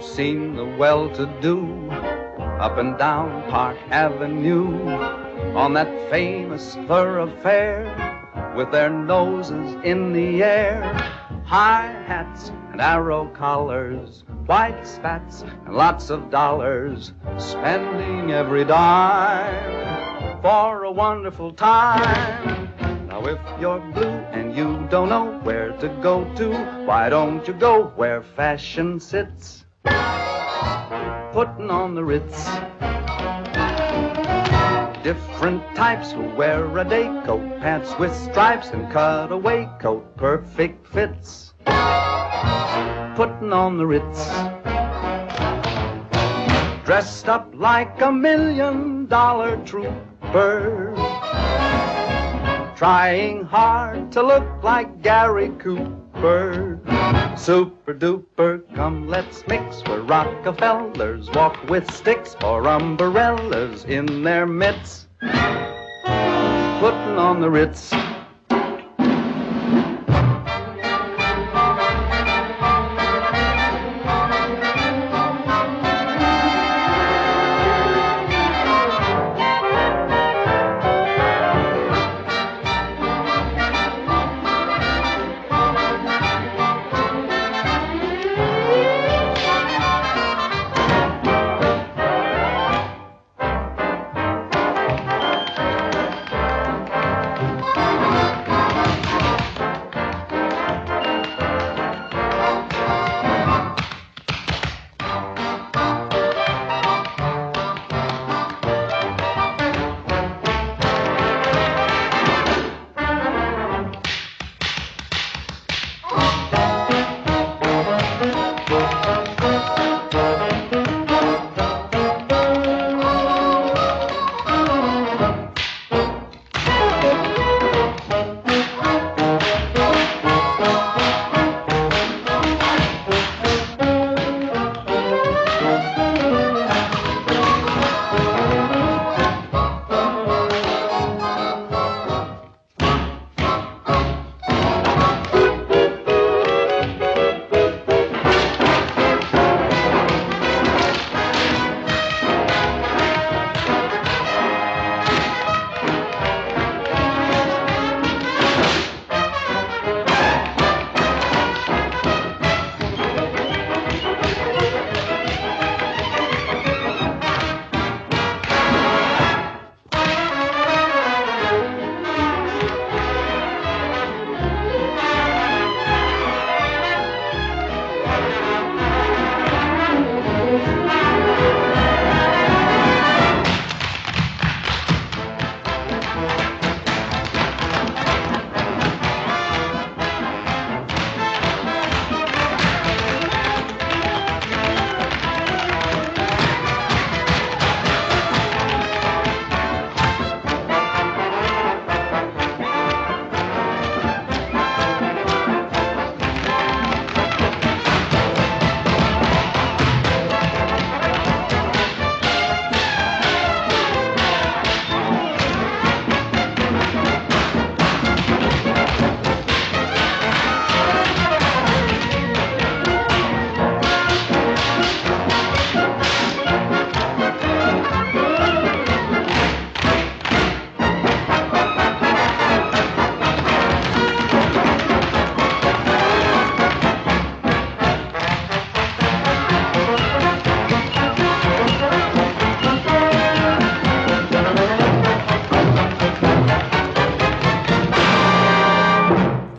Have seen the well-to-do up and down Park Avenue on that famous thoroughfare with their noses in the air? High hats and arrow collars, white spats and lots of dollars, spending every dime for a wonderful time. Now if you're blue and you don't know where to go to, why don't you go where fashion sits? Putting on the Ritz. Different types who wear a day coat, pants with stripes and cutaway coat, perfect fits. Putting on the Ritz. Dressed up like a million dollar trooper trying hard to look like Gary Cooper. Super duper, come let's mix where Rockefellers walk with sticks or umbrellas in their mitts. Putting on the Ritz.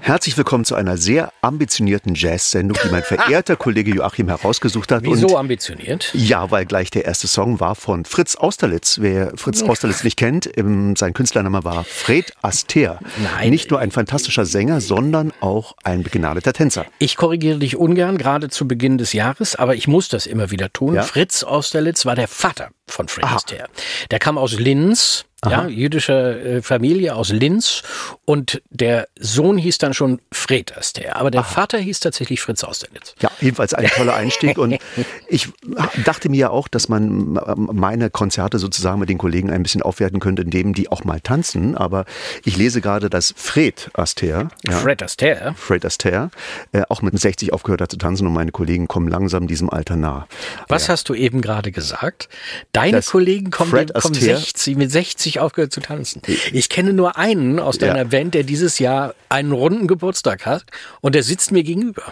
Herzlich willkommen zu einer sehr ambitionierten Jazz-Sendung, die mein verehrter Kollege Joachim herausgesucht hat. Wieso Und ambitioniert? ja, weil gleich der erste Song war von Fritz Austerlitz. Wer Fritz Austerlitz nicht kennt, im, sein Künstlername war Fred Aster. Nein. Nicht nur ein fantastischer Sänger, sondern auch ein begnadeter Tänzer. Ich korrigiere dich ungern, gerade zu Beginn des Jahres, aber ich muss das immer wieder tun. Ja? Fritz Austerlitz war der Vater von Fred Astaire. Der kam aus Linz, ja, jüdische äh, Familie aus Linz und der Sohn hieß dann schon Fred Astaire, aber der Vater hieß tatsächlich Fritz Austerlitz. Ja, jedenfalls ein toller Einstieg. Und ich dachte mir ja auch, dass man meine Konzerte sozusagen mit den Kollegen ein bisschen aufwerten könnte, indem die auch mal tanzen. Aber ich lese gerade, dass Fred Astaire, ja, Fred Astaire. Fred Astaire, äh, auch mit 60 aufgehört hat zu tanzen und meine Kollegen kommen langsam diesem Alter nah. Was hast du eben gerade gesagt? Deine Das Kollegen kommen, Fred kommen Astaire- 60, mit 60 aufgehört zu tanzen. Ich kenne nur einen aus deiner Ja. Band, der dieses Jahr einen runden Geburtstag hat und der sitzt mir gegenüber.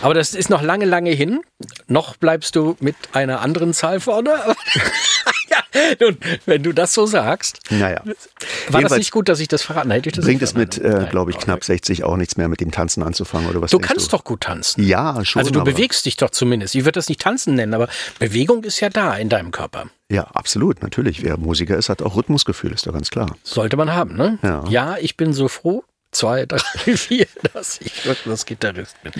Aber das ist noch lange, lange hin. Noch bleibst du mit einer anderen Zahl vorne. ja, nun, wenn du das so sagst. Naja. War das Jedenfalls nicht gut, dass ich das verraten hätte? Ich das Bringt es mit, äh, glaube ich, knapp 60 auch nichts mehr mit dem Tanzen anzufangen oder was Du kannst doch gut tanzen. Ja, schon. Also du bewegst dich doch zumindest. Ich würde das nicht tanzen nennen, aber Bewegung ist ja da in deinem Körper. Ja, absolut, natürlich. Wer Musiker ist, hat auch Rhythmusgefühl, ist doch ganz klar. Sollte man haben, ne? Ja. ich bin so froh. Zwei, drei, vier, dass ich Rhythmusgitarrist bin.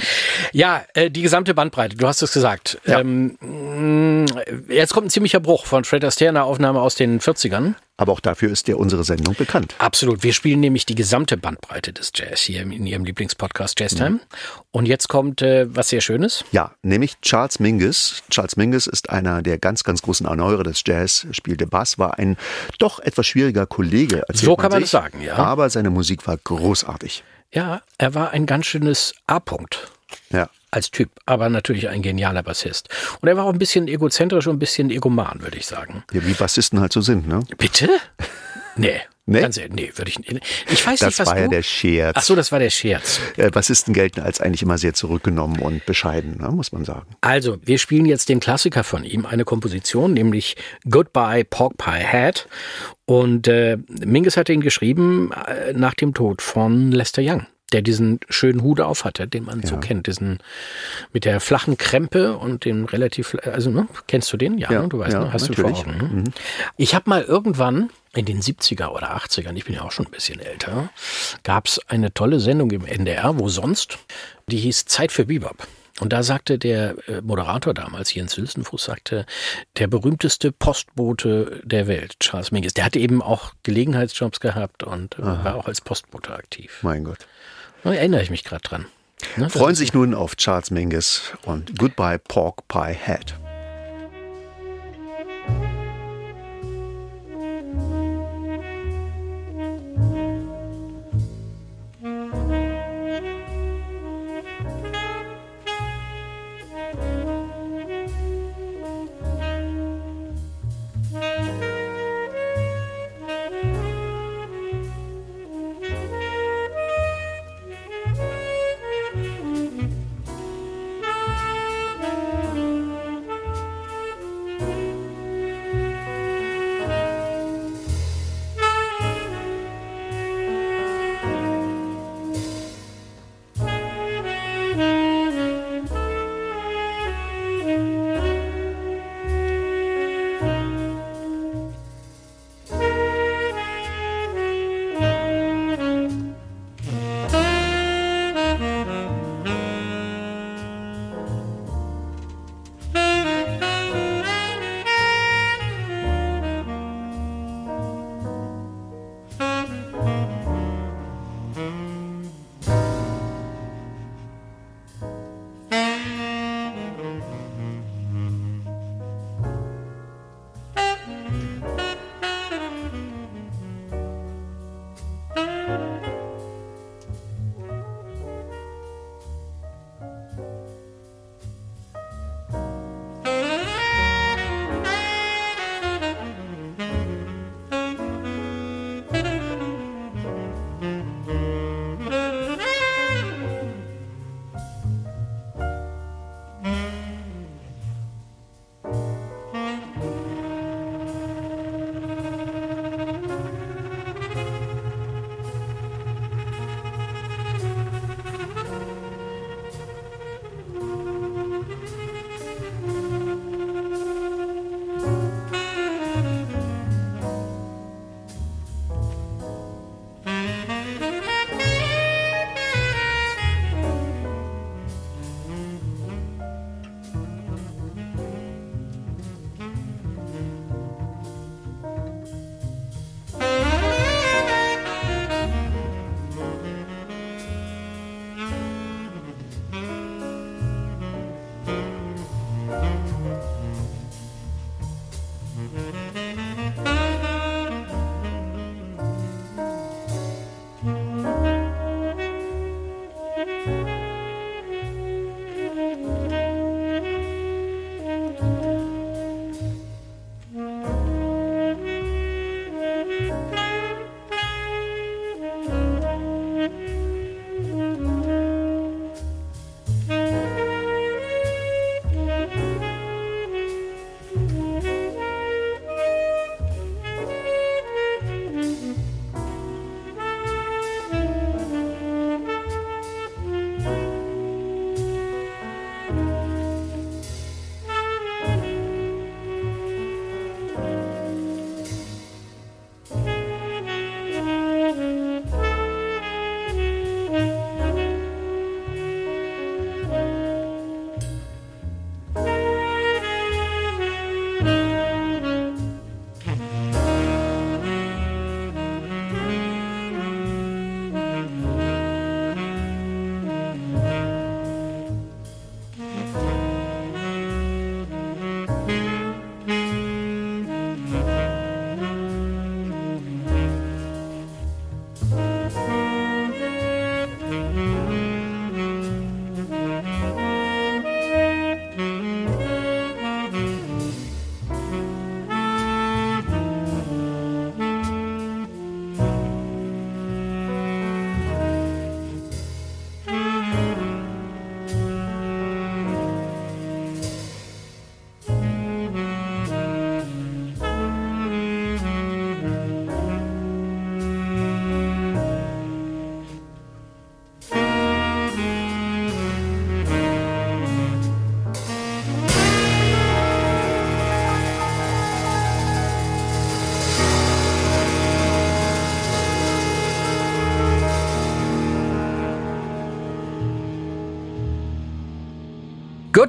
Ja, äh, die gesamte Bandbreite, du hast es gesagt. Ja. Ähm, mh, jetzt kommt ein ziemlicher Bruch von Fred Astaire, eine Aufnahme aus den 40ern. Aber auch dafür ist ja unsere Sendung bekannt. Absolut. Wir spielen nämlich die gesamte Bandbreite des Jazz hier in Ihrem Lieblingspodcast Jazz Mhm. Time. Und jetzt kommt äh, was sehr Schönes. Ja, nämlich Charles Mingus. Charles Mingus ist einer der ganz, ganz großen Anaure des Jazz, spielte Bass, war ein doch etwas schwieriger Kollege. So kann man sich. es sagen, ja. Aber seine Musik war großartig. Ja, er war ein ganz schönes A-Punkt. Ja. Als Typ, aber natürlich ein genialer Bassist. Und er war auch ein bisschen egozentrisch und ein bisschen egoman, würde ich sagen. ja, wie Bassisten halt so sind, ne? Bitte? Nee. Nee? Ganz ehrlich, nee, würde ich nicht. Ich weiß Das nicht, was war du... ja der Scherz. Ach so, das war der Scherz. Äh, Bassisten gelten als eigentlich immer sehr zurückgenommen und bescheiden, ne, muss man sagen. Also, wir spielen jetzt den Klassiker von ihm, eine Komposition, nämlich Goodbye Pork Pie Hat. Und äh, Mingus hat ihn geschrieben äh, nach dem Tod von Lester Young, der diesen schönen Hut auf hatte, den man so kennt, diesen mit der flachen Krempe und dem relativ, also ne, kennst du den? Ja, Ja, ne? du weißt, ja, ne? hast natürlich. du vor Augen. Ne? Ich habe mal irgendwann in den 70er oder 80ern, ich bin ja auch schon ein bisschen älter, gab es eine tolle Sendung im NDR, wo sonst, die hieß Zeit für Bebop. Und da sagte der äh, Moderator damals, Jens Hülsenfuß, sagte, der berühmteste Postbote der Welt, Charles Mingus, der hatte eben auch Gelegenheitsjobs gehabt und äh, war auch als Postbote aktiv. Mein Gott. Da erinnere ich mich gerade dran. Ne, Freuen sich nun auf Charles Mingus und Goodbye Pork Pie Hat.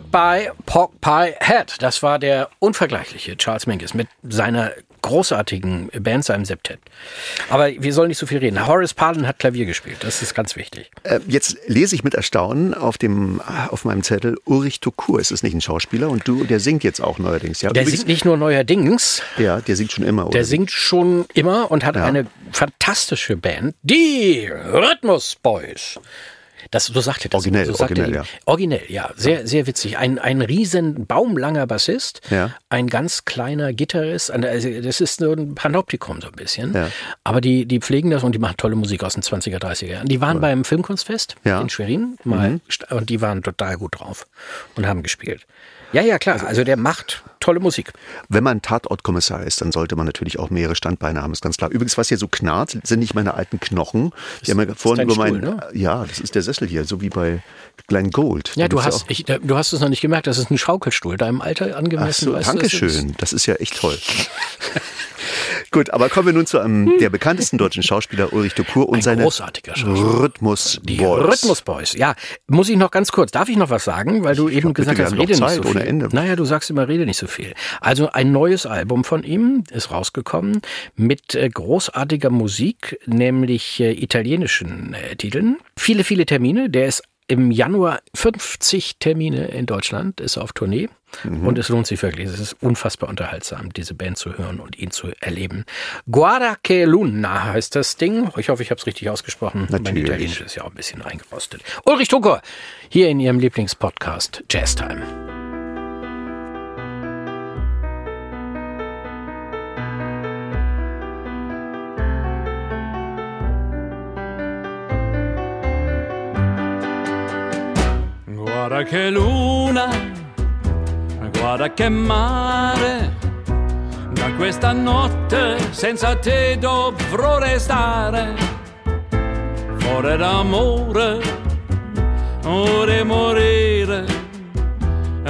Goodbye Pork Pie Head. Das war der unvergleichliche Charles Mingus mit seiner großartigen Band, seinem Septett. Aber wir sollen nicht so viel reden. Horace Parlin hat Klavier gespielt. Das ist ganz wichtig. Äh, jetzt lese ich mit Erstaunen auf dem auf meinem Zettel Ulrich Tukur. Es ist nicht ein Schauspieler und du, der singt jetzt auch neuerdings. Ja, Der übrigens- singt nicht nur neuerdings, Ja, der singt schon immer. Oder? der singt schon immer und hat Ja. eine fantastische Band, die Rhythmus Boys. Das, so sagt er das. Originell, so sagt originell, ihm. ja. Originell, ja. Sehr, sehr witzig. Ein, ein riesen baumlanger Bassist, Ja. ein ganz kleiner Gitarrist. Also das ist nur ein Panoptikum so ein bisschen. Ja. Aber die, die pflegen das und die machen tolle Musik aus den 20er, 30er Jahren. Die waren beim Filmkunstfest. Mhm. in Schwerin mal st- und die waren total gut drauf und haben gespielt. Ja, ja, klar. Also der macht tolle Musik. Wenn man Tatortkommissar ist, dann sollte man natürlich auch mehrere Standbeine haben, ist ganz klar. Übrigens, was hier so knarrt, sind nicht meine alten Knochen. Die haben ja vorhin über meinen. Stuhl, ne? Ja, das ist der Sessel hier, so wie bei Glenn Gold. Ja, du hast, ich, du hast es noch nicht gemerkt, das ist ein Schaukelstuhl, deinem Alter Ach angemessen. so, weißt du, danke das ist- schön. Das ist ja echt toll. Gut, aber kommen wir nun zu einem der bekanntesten deutschen Schauspieler Ulrich Tukur und Ein seine großartiger Schauspieler. Rhythmus Die Boys. Rhythmus Boys. Ja, muss ich noch ganz kurz, darf ich noch was sagen? Weil du eben gesagt hast, rede nicht so viel. ohne Ende. Naja, du sagst immer, rede nicht so viel. Also ein neues Album von ihm ist rausgekommen mit äh, großartiger Musik, nämlich äh, italienischen äh, Titeln. Viele, viele Termine. Der ist im Januar 50 Termine in Deutschland, ist auf Tournee. Mhm. Und es lohnt sich wirklich. Es ist unfassbar unterhaltsam, diese Band zu hören und ihn zu erleben. Guarda che Luna heißt das Ding. Ich hoffe, ich habe es richtig ausgesprochen. Mein Natürlich. Italienisch ist ja auch ein bisschen reingerostet. Ulrich Tucker, hier in Ihrem Lieblingspodcast Jazz Guarda che luna, guarda che mare, da questa notte senza te dovrò restare. Fuori d'amore, ora morire,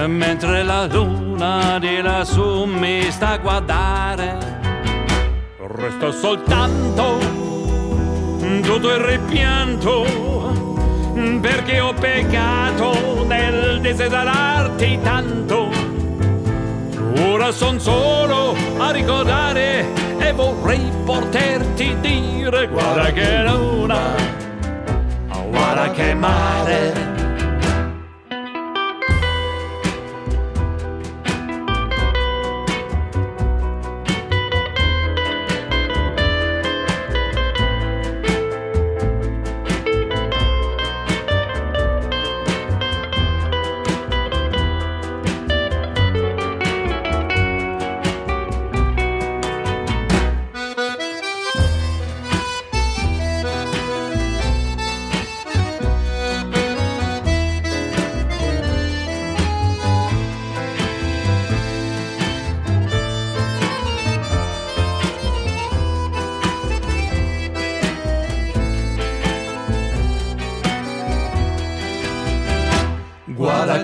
mentre la luna di lassù mi sta a guardare. Resta soltanto tutto il ripianto perché ho peccato nel desiderarti tanto. Ora son solo a ricordare e vorrei poterti dire guarda che luna, guarda che mare.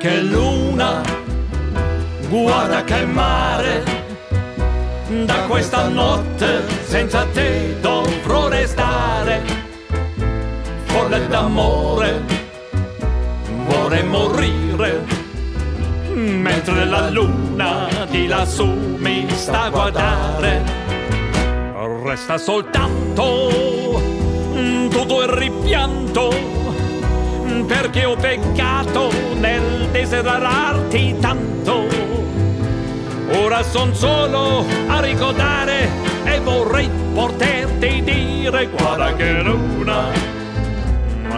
Che luna, guarda che mare, da questa notte senza te dovrò restare. Folle d'amore, vorrei morire, mentre la luna di lassù mi sta a guardare. Resta soltanto tutto il ripianto perché ho peccato nel desiderarti tanto. Ora son solo a ricordare e vorrei poterti dire guarda che luna,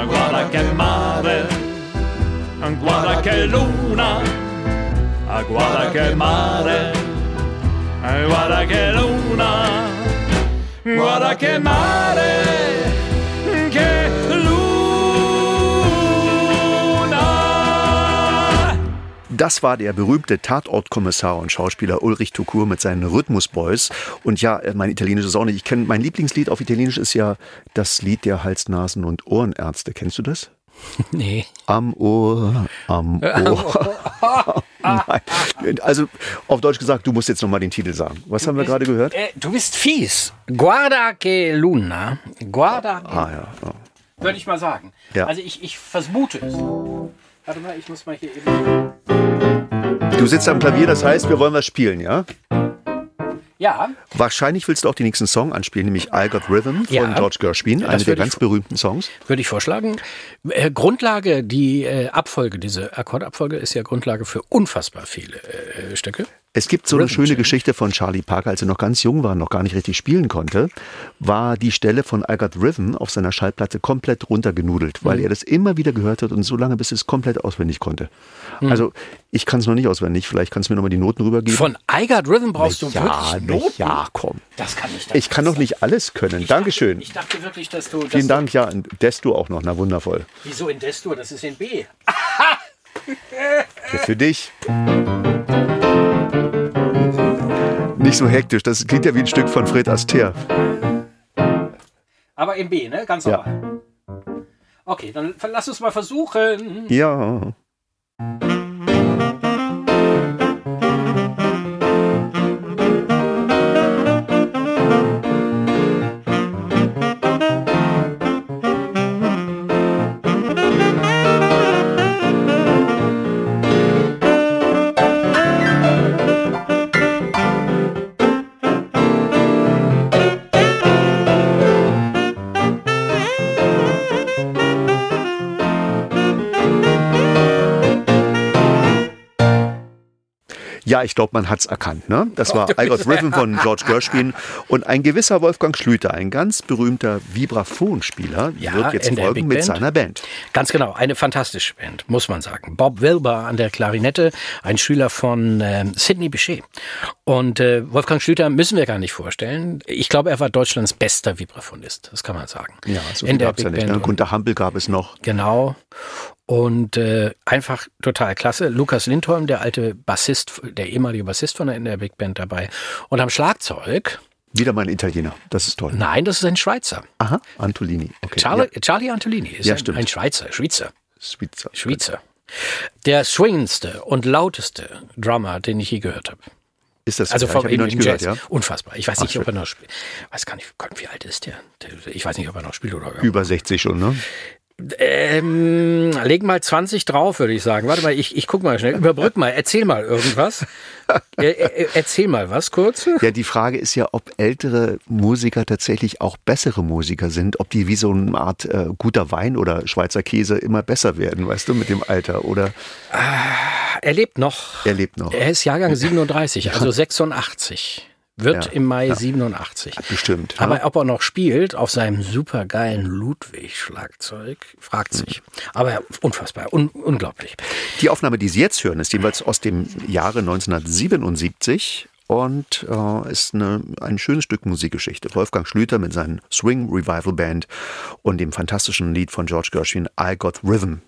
guarda che mare, guarda che luna, guarda che mare, guarda che luna, guarda che mare, Das war der berühmte Tatortkommissar und Schauspieler Ulrich Tukur mit seinen Rhythmusboys. Und ja, äh, mein Italienisch ist auch nicht. Ich kenne mein Lieblingslied auf Italienisch ist ja das Lied der Hals-, Nasen- und Ohrenärzte. Kennst du das? Nee. Am Ohr, am Ohr. Nein. Also auf Deutsch gesagt, du musst jetzt nochmal den Titel sagen. Was haben wir gerade gehört? Äh, du bist fies. Guarda che Luna. Guarda, Ah ja. ja. würde ich mal sagen. Ja. Also ich, ich vermute es. Warte mal, ich muss mal hier eben. Du sitzt am Klavier, das heißt, wir wollen was spielen, ja? Ja, Wahrscheinlich willst du auch den nächsten Song anspielen, nämlich I Got Rhythm von Ja. George Gershwin, einer der ganz berühmten Songs. würde ich vorschlagen. Äh, Grundlage, die äh, Abfolge, diese Akkordabfolge ist ja Grundlage für unfassbar viele äh, Stücke. Es gibt so eine schöne. Geschichte von Charlie Parker, als er noch ganz jung war und noch gar nicht richtig spielen konnte, war die Stelle von I Got Rhythm auf seiner Schallplatte komplett runtergenudelt, weil Mhm. er das immer wieder gehört hat und so lange, bis es komplett auswendig konnte. Mhm. Also ich kann es noch nicht auswendig, vielleicht kannst du mir noch mal die Noten rübergeben. Von I Got Rhythm brauchst du ja, wirklich Noten? ja, komm. Das kann ich Ich kann doch nicht alles können. Dankeschön. Ich dachte wirklich, dass du... Dass Vielen Dank, ja, und Desto auch noch, na wundervoll. Wieso in Destur? Das ist in B. Für dich. Nicht so hektisch, das klingt ja wie ein Stück von Fred Astaire. Aber in B, ne? Ganz Ja. normal. Okay, dann lass uns mal versuchen. Ja. Ja, ich glaube, man hat's erkannt. Ne? Das war I Got Rhythm von George Gershwin und ein gewisser Wolfgang Schlüter, ein ganz berühmter Vibraphonspieler, Ja, wird jetzt folgen Big mit Band. seiner Band. Ganz genau, eine fantastische Band, muss man sagen. Bob Wilber an der Klarinette, ein Schüler von ähm, Sidney Bechet. Und äh, Wolfgang Schlüter müssen wir gar nicht vorstellen. Ich glaube, er war Deutschlands bester Vibraphonist, das kann man sagen. Ja, so in der gab's ja Big nicht. Ne? Gunter Hampel gab es noch. Genau. Und äh, einfach total klasse. Lukas Lindholm, der alte Bassist, der ehemalige Bassist von der, in der Big Band dabei. Und am Schlagzeug, Wieder mal ein Italiener. Das ist toll. nein, das ist ein Schweizer. Aha, Antolini. Okay. Charlie, Charlie Antolini ist Ja, ein, ein Schweizer, Schweizer. Ja, Schweizer. Schweizer. Der swingendste und lauteste Drummer, den ich je gehört habe. Ist das so? Also Ja, ich vom noch in, gehört, ja? Unfassbar. Ich weiß nicht, Ach, ob er noch spielt. Weiß gar nicht, Gott, wie alt ist der? Der- Ich weiß nicht, ob er noch spielt oder Über 60 schon, ne? Ähm, leg mal 20 drauf, würde ich sagen. Warte mal, ich, ich guck mal schnell. Überbrück mal, erzähl mal irgendwas. äh, äh, erzähl mal was kurz. Ja, die Frage ist ja, ob ältere Musiker tatsächlich auch bessere Musiker sind, ob die wie so eine Art äh, guter Wein oder Schweizer Käse immer besser werden, weißt du, mit dem Alter. Oder Er lebt noch. er lebt noch. Er ist Jahrgang 37, also 86. Wird Ja, im Mai 87. Bestimmt. Aber ja. ob er noch spielt auf seinem supergeilen Ludwig-Schlagzeug, fragt sich. Aber unfassbar, un unglaublich. Die Aufnahme, die Sie jetzt hören, ist jeweils aus dem Jahre 1977 und äh, ist eine, ein schönes Stück Musikgeschichte. Wolfgang Schlüter mit seinen Swing Revival Band und dem fantastischen Lied von George Gershwin, I Got Rhythm.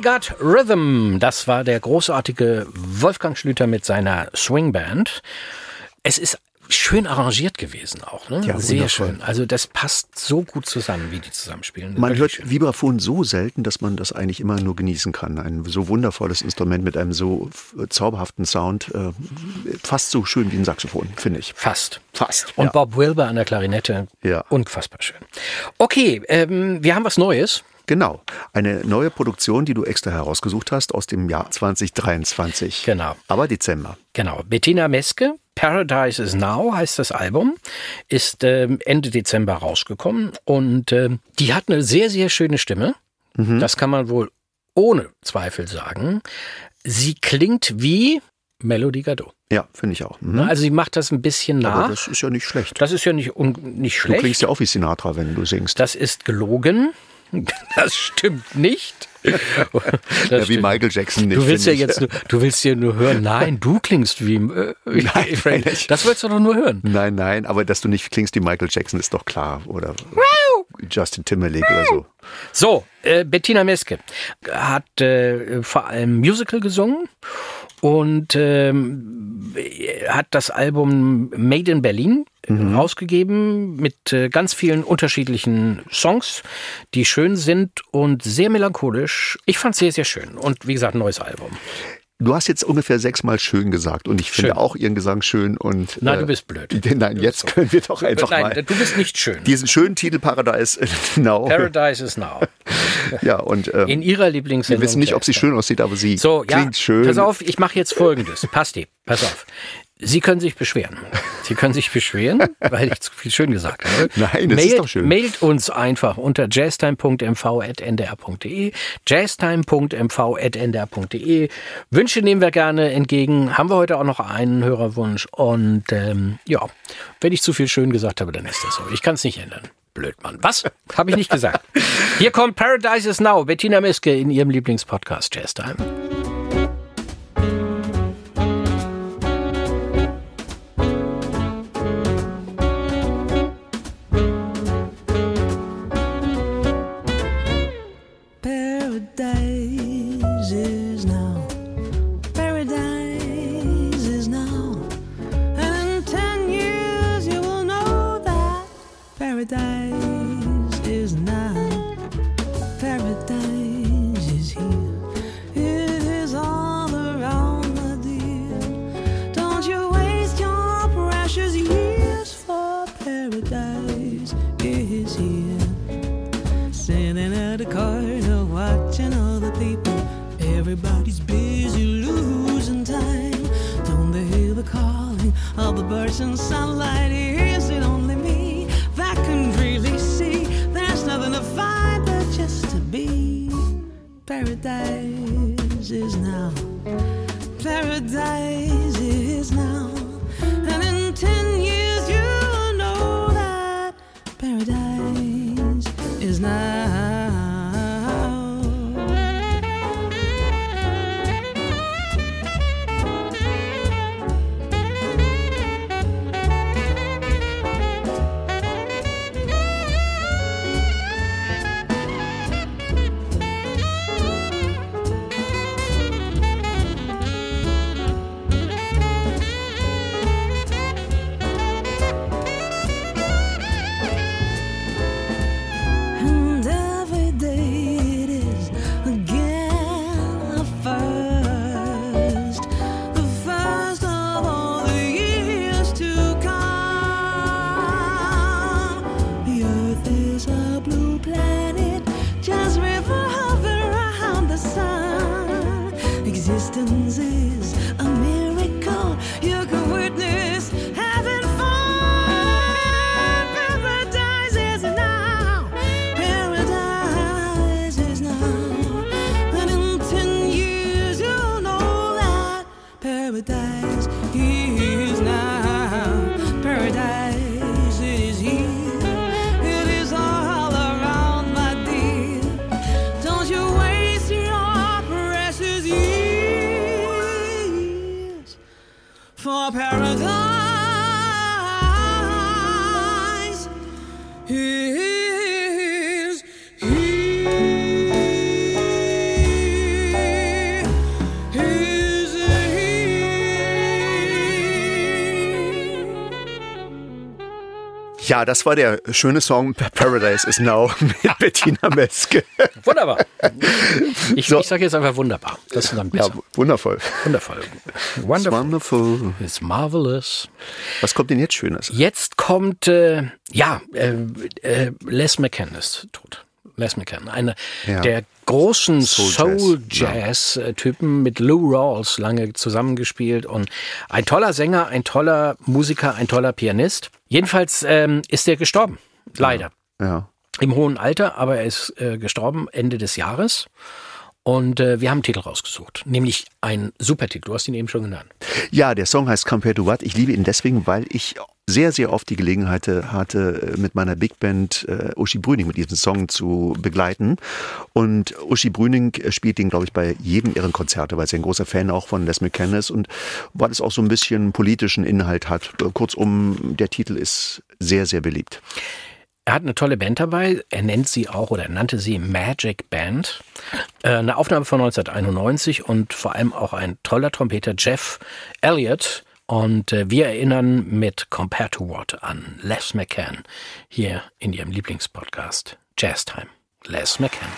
I Got Rhythm. Das war der großartige Wolfgang Schlüter mit seiner Swingband. Es ist schön arrangiert gewesen auch, ne? Ja, Sehr wundervoll. schön. Also das passt so gut zusammen, wie die zusammenspielen. Man hört Vibraphon so selten, dass man das eigentlich immer nur genießen kann. Ein so wundervolles Instrument mit einem so zauberhaften Sound. Äh, fast so schön wie ein Saxophon, finde ich. Fast. Fast. Und ja. Bob Wilber an der Klarinette. Ja. Unfassbar schön. Okay, ähm, wir haben was Neues. Genau. Eine neue Produktion, die du extra herausgesucht hast aus dem Jahr 2023. Genau. Aber Dezember. Genau. Bettina Meske, Paradise is Now heißt das Album, ist ähm, Ende Dezember rausgekommen und ähm, die hat eine sehr, sehr schöne Stimme. Mhm. Das kann man wohl ohne Zweifel sagen. Sie klingt wie Melody Gardot. Ja, finde ich auch. Mhm. Also sie macht das ein bisschen nach. Aber das ist ja nicht schlecht. Das ist ja nicht, un nicht Du schlecht. klingst ja auch wie Sinatra, wenn du singst. Das ist gelogen. Das stimmt nicht. Das ja, wie. Michael Jackson nicht. Du willst ja ich. jetzt, nur, du willst ja nur hören. Nein, du klingst wie. Äh, wie Nein, Frank. das willst du doch nur hören. Nein, nein, aber dass du nicht klingst wie Michael Jackson ist doch klar. Oder Justin Timberlake oder so. So, äh, Bettina Meske hat äh, vor allem Musical gesungen und ähm, hat das Album Made in Berlin äh, rausgegeben mit äh, ganz vielen unterschiedlichen Songs, die schön sind und sehr melancholisch. Ich fand es sehr, sehr schön. Und wie gesagt, neues Album. Du hast jetzt ungefähr sechsmal schön gesagt und ich finde Schön. auch ihren Gesang schön und. Nein, äh, du bist blöd. Nein, jetzt können wir doch einfach Nein, mal du bist nicht schön. diesen schönen Titel Paradise genau. Paradise is Now. ja, und ähm, In ihrer Lieblingssendung. wir wissen nicht, ob sie schön aussieht, aber sie So, ja, klingt schön. pass auf, ich mache jetzt Folgendes. Pasti, pass auf. Sie können sich beschweren. Sie können sich beschweren, weil ich zu viel schön gesagt habe. Nein, das ist doch schön. Mailt uns einfach unter jazztime.mv.ndr.de jazztime.mv.ndr.de Wünsche nehmen wir gerne entgegen. Haben wir heute auch noch einen Hörerwunsch. Und ähm, ja, wenn ich zu viel schön gesagt habe, dann ist das so. Ich kann es nicht ändern. Blöd, Mann. Was? Habe ich nicht gesagt. Hier kommt Paradise is Now. Bettina Miske in ihrem Lieblingspodcast Jazztime. Paradise is now. Paradise is now. Ja, das war der schöne Song Paradise is Now mit Bettina Meske. Wunderbar. Ich, So. ich sage jetzt einfach wunderbar. Das ist dann Ja, besser. wundervoll. Wundervoll. It's Wonderful. wonderful. It's marvelous. Was kommt denn jetzt Schönes? Jetzt kommt, äh, ja, äh, äh, Les McCann ist tot. Les McCann, einer Ja. der großen Soul Jazz, Soul-Jazz-Typen mit Lou Rawls lange zusammengespielt und ein toller Sänger, ein toller Musiker, ein toller Pianist. Jedenfalls ähm, ist er gestorben, leider. Ja. Im hohen Alter, aber er ist äh, gestorben Ende des Jahres. Und äh, wir haben einen Titel rausgesucht, nämlich einen Supertitel. Du hast ihn eben schon genannt. Ja, der Song heißt Compared to What. Ich liebe ihn deswegen, weil ich sehr, sehr oft die Gelegenheit hatte, mit meiner Big Band äh, Uschi Brüning mit diesem Song zu begleiten. Und Uschi Brüning spielt den, glaube ich, bei jedem ihren Konzerte, weil sie ein großer Fan auch von Les McCann ist und weil es auch so ein bisschen politischen Inhalt hat. Kurzum, der Titel ist sehr, sehr beliebt. Er hat eine tolle Band dabei. Er nennt sie auch oder er nannte sie Magic Band. Äh, Eine Aufnahme von 1991 und vor allem auch ein toller Trompeter Jeff Elliott. Und äh, wir erinnern mit Compared to What an Les McCann hier in ihrem Lieblingspodcast Jazz Time. Les McCann.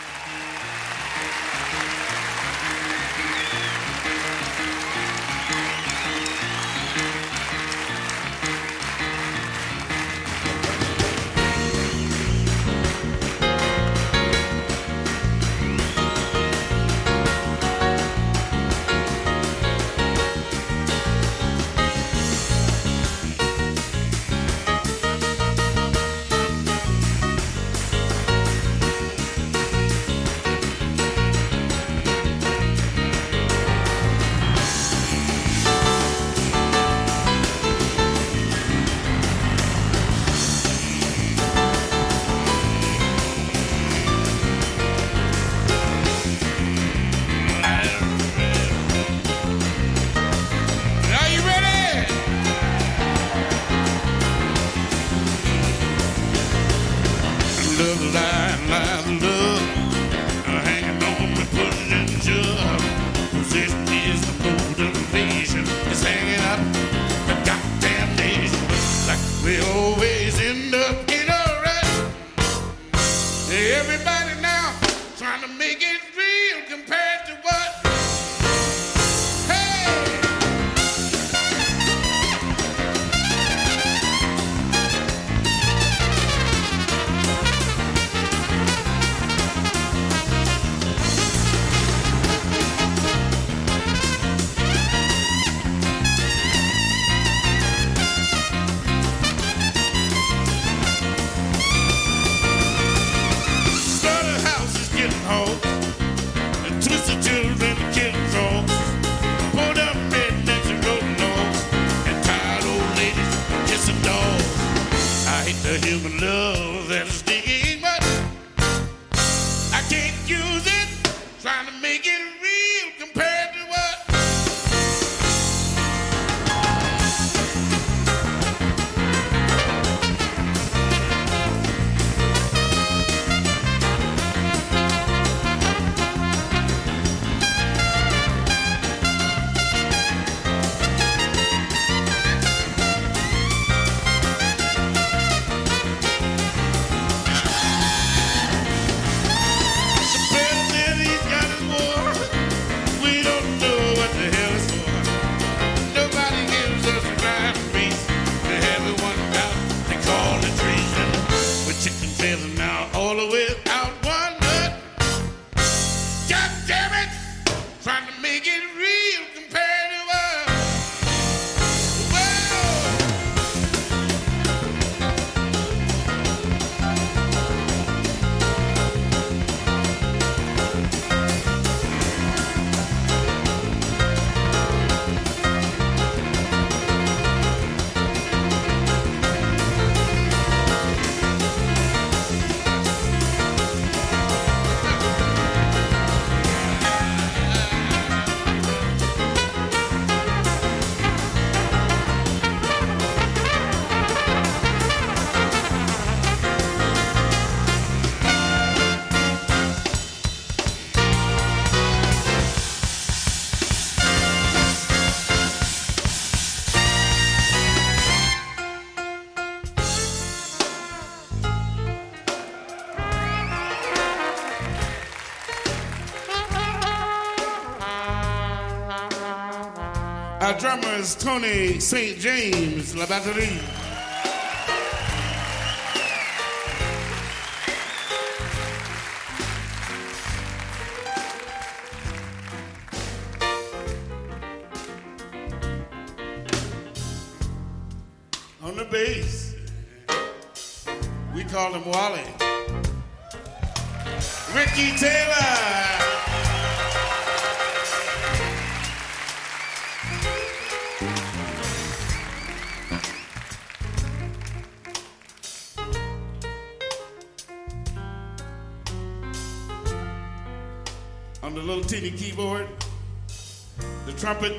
Our Tony St. James, La Batterie.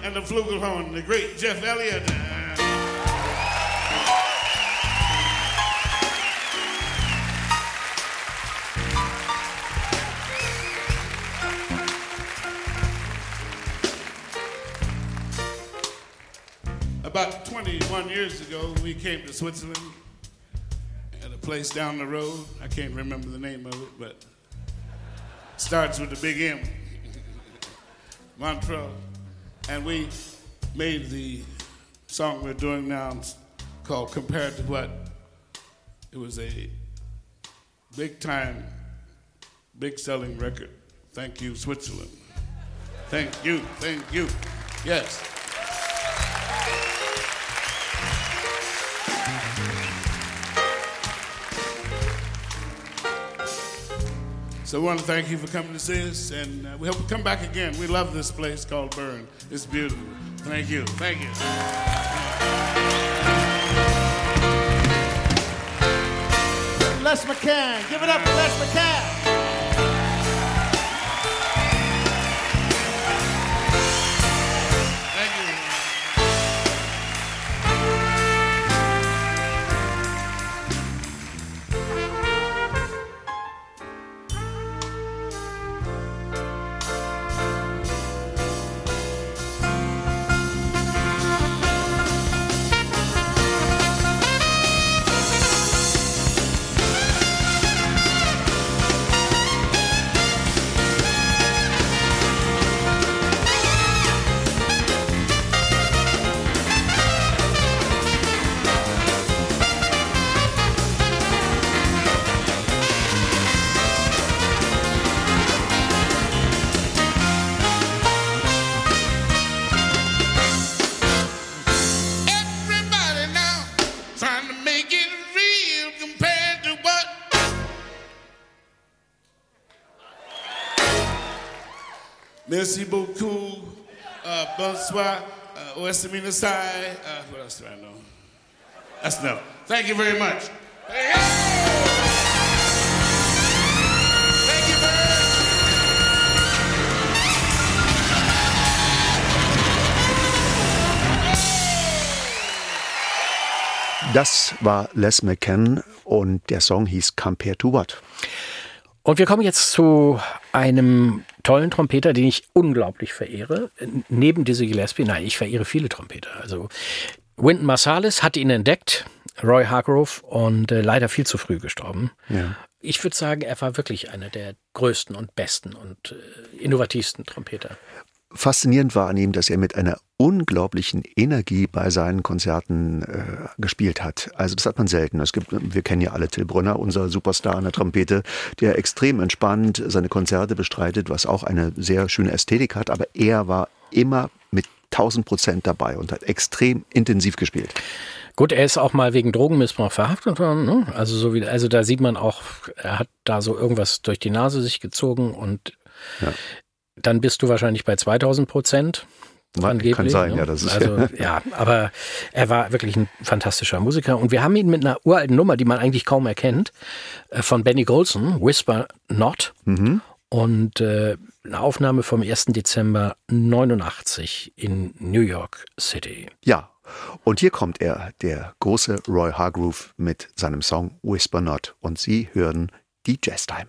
And the flugelhorn, the great Jeff Elliott. About 21 years ago, we came to Switzerland at a place down the road. I can't remember the name of it, but starts with the big M. Montreux. And we made the song we're doing now called Compared to What. It was a big time, big selling record. Thank you, Switzerland. Thank you, thank you. Yes. So we want to thank you for coming to see us, and uh, we hope you come back again. We love this place called Burn. It's beautiful. Thank you. Thank you. Les McCann. Give it up for Les McCann. Merci beaucoup. Uh, bonsoir. Uh, Westamina Sai. Uh, what else do I know? That's enough. Thank you very much. Das war Les McCann und der Song hieß Compare to What. Und wir kommen jetzt zu einem tollen Trompeter, den ich unglaublich verehre. Neben Dizzy Gillespie, nein, ich verehre viele Trompeter. Also Wynton Marsalis hat ihn entdeckt, Roy Hargrove, und äh, leider viel zu früh gestorben. Ja. Ich würde sagen, er war wirklich einer der größten und besten und äh, innovativsten Trompeter. Faszinierend war an ihm, dass er mit einer unglaublichen Energie bei seinen Konzerten äh, gespielt hat. Also das hat man selten. Es gibt, wir kennen ja alle Till Brunner, unser Superstar an der Trompete, der extrem entspannt seine Konzerte bestreitet, was auch eine sehr schöne Ästhetik hat. Aber er war immer mit 1000 Prozent dabei und hat extrem intensiv gespielt. Gut, er ist auch mal wegen Drogenmissbrauch verhaftet worden. Ne? Also so wie, also da sieht man auch, er hat da so irgendwas durch die Nase sich gezogen und Ja. dann bist du wahrscheinlich bei 2000 Prozent. Angeblich, Kann sein, ne? ja, das ist also ja, aber er war wirklich ein fantastischer Musiker und wir haben ihn mit einer uralten Nummer, die man eigentlich kaum erkennt, äh, von Benny Golson, Whisper Not Mhm. und äh, eine Aufnahme vom 1. Dezember 89 in New York City. Ja, und hier kommt er, der große Roy Hargrove mit seinem Song Whisper Not. Und Sie hören die Jazz Time.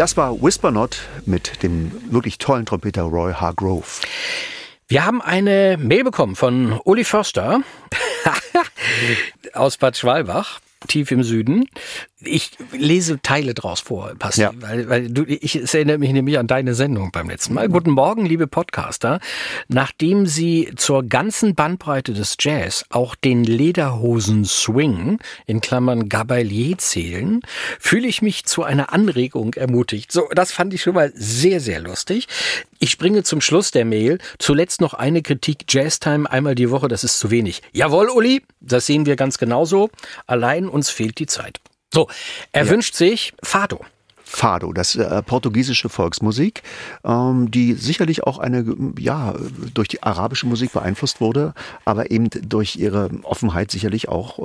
Das war Whisper Not mit dem wirklich tollen Trompeter Roy Hargrove. Wir haben eine Mail bekommen von Uli Förster aus Bad Schwalbach, tief im Süden. Ich lese Teile draus vor, Basti, Ja. weil, weil du, ich, es erinnert mich nämlich an deine Sendung beim letzten Mal. Guten Morgen, liebe Podcaster. Nachdem Sie zur ganzen Bandbreite des Jazz auch den Lederhosen-Swing in Klammern Gabalier zählen, fühle ich mich zu einer Anregung ermutigt. So, das fand ich schon mal sehr, sehr lustig. Ich springe zum Schluss der Mail. Zuletzt noch eine Kritik. Jazztime einmal die Woche, das ist zu wenig. Jawohl, Uli, das sehen wir ganz genauso. Allein uns fehlt die Zeit. So, er wünscht sich Fado. Fado, das äh, portugiesische Volksmusik, ähm, die sicherlich auch eine, ja, durch die arabische Musik beeinflusst wurde, aber eben durch ihre Offenheit sicherlich auch äh,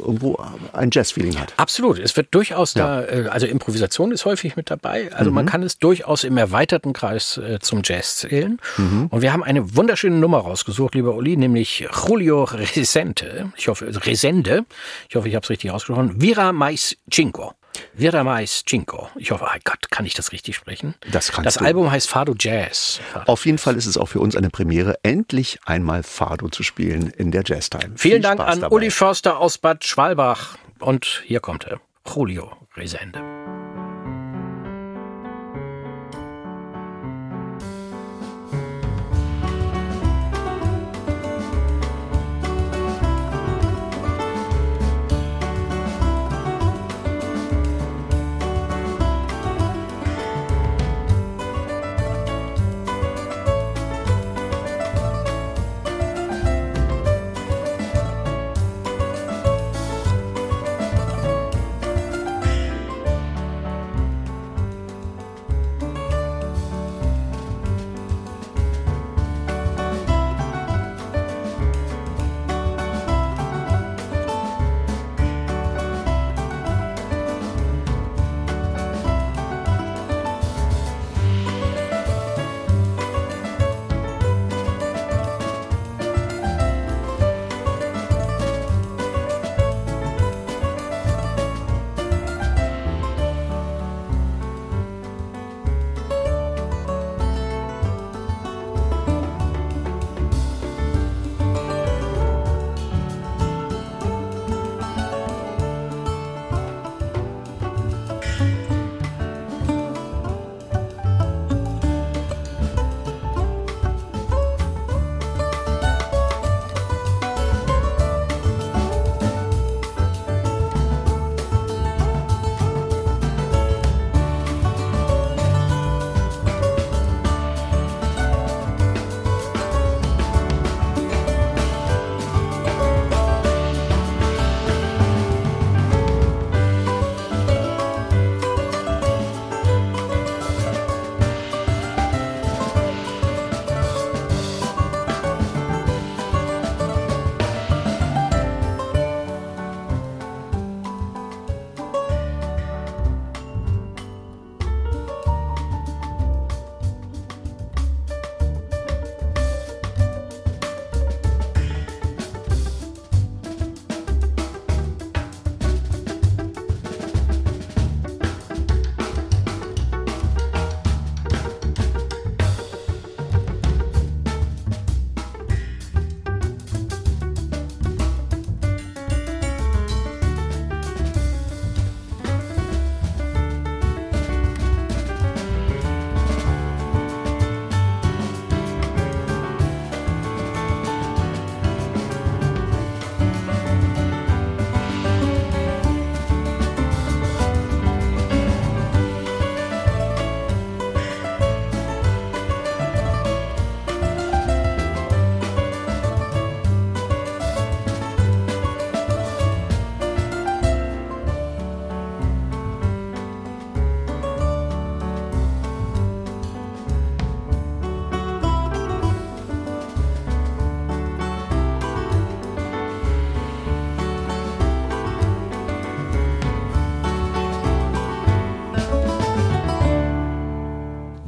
irgendwo ein Jazz-Feeling hat. Absolut. Es wird durchaus Ja. da, äh, also Improvisation ist häufig mit dabei. Also man kann es durchaus im erweiterten Kreis äh, zum Jazz zählen. Und wir haben eine wunderschöne Nummer rausgesucht, lieber Uli, nämlich Julio Resende. Ich hoffe, Resende. Ich hoffe, ich habe es richtig ausgesprochen. Vira Mais Cinco. Vira Mais Cinco. Ich hoffe, oh Gott, kann ich das richtig sprechen? Das kannst Das du. Album heißt Fado Jazz. Fado. Auf jeden Fall ist es auch für uns eine Premiere, endlich einmal Fado zu spielen in der Jazztime. Vielen Viel Dank Spaß an dabei. Uli Förster aus Bad Schwalbach. Und hier kommt er. Julio Resende.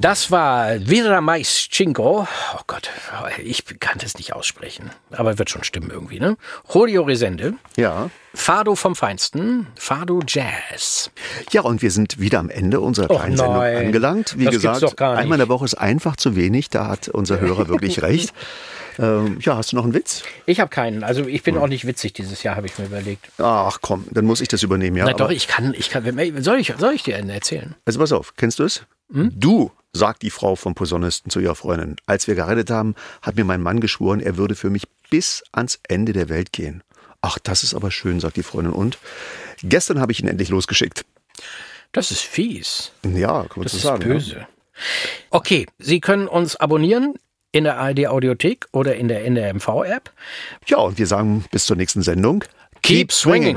Das war Vira Mais Cinco. Oh Gott, ich kann das nicht aussprechen. Aber wird schon stimmen irgendwie, ne? Julio Resende. Ja. Fado vom Feinsten. Fado Jazz. Ja, und wir sind wieder am Ende unserer kleinen Sendung angelangt. Wie das gesagt, einmal in der Woche ist einfach zu wenig. Da hat unser Hörer wirklich recht. Ähm, ja, hast du noch einen Witz? Ich habe keinen. Also ich bin auch nicht witzig dieses Jahr, habe ich mir überlegt. Ach komm, dann muss ich das übernehmen, ja. Na doch, ich kann, ich kann. Soll ich, soll ich dir einen erzählen? Also pass auf, kennst du es? Hm? Du, sagt die Frau vom Posaunisten zu ihrer Freundin. Als wir geredet haben, hat mir mein Mann geschworen, er würde für mich bis ans Ende der Welt gehen. Ach, das ist aber schön, sagt die Freundin. Und gestern habe ich ihn endlich losgeschickt. Das ist fies. Ja, kann man Das so ist sagen. böse. Okay, Sie können uns abonnieren in der ARD Audiothek oder in der NRMV App. Ja, und wir sagen bis zur nächsten Sendung. Keep swinging.